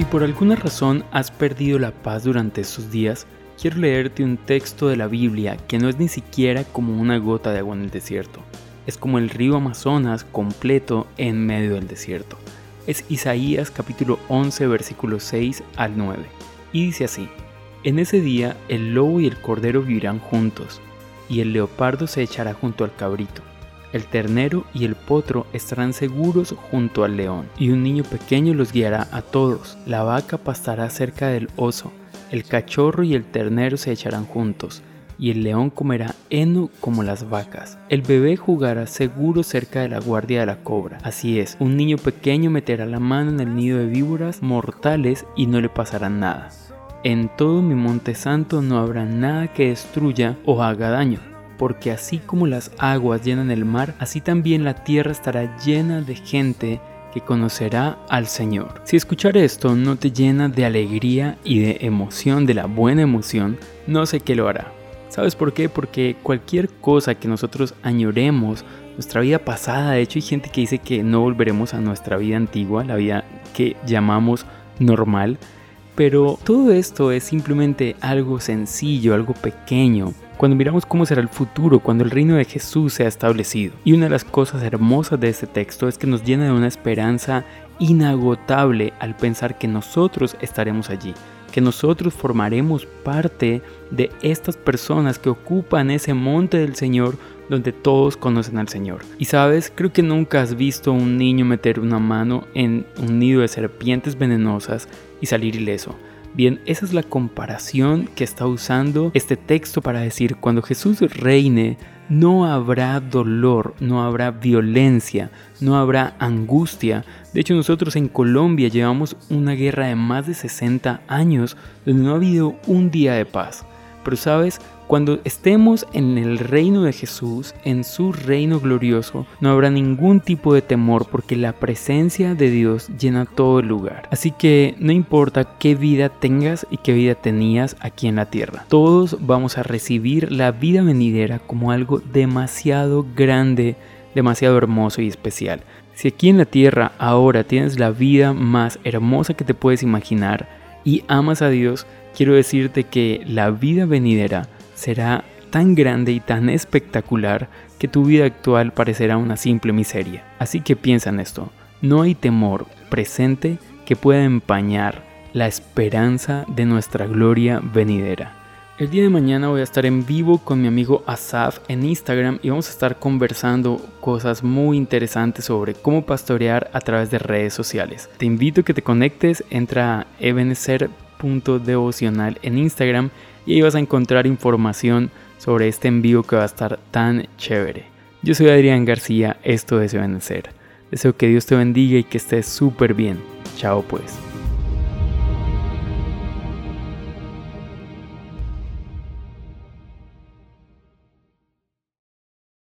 Si por alguna razón has perdido la paz durante estos días, quiero leerte un texto de la Biblia que no es ni siquiera como una gota de agua en el desierto. Es como el río Amazonas completo en medio del desierto. Es Isaías capítulo 11 versículos 6 al 9. Y dice así, En ese día el lobo y el cordero vivirán juntos, y el leopardo se echará junto al cabrito el ternero y el potro estarán seguros junto al león, y un niño pequeño los guiará a todos. La vaca pastará cerca del oso, el cachorro y el ternero se echarán juntos, y el león comerá heno como las vacas. El bebé jugará seguro cerca de la guardia de la cobra. Así es, un niño pequeño meterá la mano en el nido de víboras mortales y no le pasará nada. En todo mi monte santo no habrá nada que destruya o haga daño porque así como las aguas llenan el mar, así también la tierra estará llena de gente que conocerá al Señor. Si escuchar esto no te llena de alegría y de emoción, de la buena emoción, no sé qué lo hará. ¿Sabes por qué? Porque cualquier cosa que nosotros añoremos, nuestra vida pasada, de hecho hay gente que dice que no volveremos a nuestra vida antigua, la vida que llamamos normal, pero todo esto es simplemente algo sencillo, algo pequeño, cuando miramos cómo será el futuro cuando el reino de Jesús sea establecido. Y una de las cosas hermosas de este texto es que nos llena de una esperanza inagotable al pensar que nosotros estaremos allí, que nosotros formaremos parte de estas personas que ocupan ese monte del Señor donde todos conocen al Señor. Y sabes, creo que nunca has visto un niño meter una mano en un nido de serpientes venenosas y salir ileso. Bien, esa es la comparación que está usando este texto para decir, cuando Jesús reine, no habrá dolor, no habrá violencia, no habrá angustia. De hecho, nosotros en Colombia llevamos una guerra de más de 60 años donde no ha habido un día de paz. Pero sabes, cuando estemos en el reino de Jesús, en su reino glorioso, no habrá ningún tipo de temor porque la presencia de Dios llena todo el lugar. Así que no importa qué vida tengas y qué vida tenías aquí en la tierra, todos vamos a recibir la vida venidera como algo demasiado grande, demasiado hermoso y especial. Si aquí en la tierra ahora tienes la vida más hermosa que te puedes imaginar y amas a Dios, quiero decirte que la vida venidera será tan grande y tan espectacular que tu vida actual parecerá una simple miseria. Así que piensa en esto, no hay temor presente que pueda empañar la esperanza de nuestra gloria venidera. El día de mañana voy a estar en vivo con mi amigo Asaf en Instagram y vamos a estar conversando cosas muy interesantes sobre cómo pastorear a través de redes sociales. Te invito a que te conectes, entra a ebenecer.devocional en Instagram y ahí vas a encontrar información sobre este envío que va a estar tan chévere. Yo soy Adrián García, esto es Ebenecer. Deseo que Dios te bendiga y que estés súper bien. Chao pues.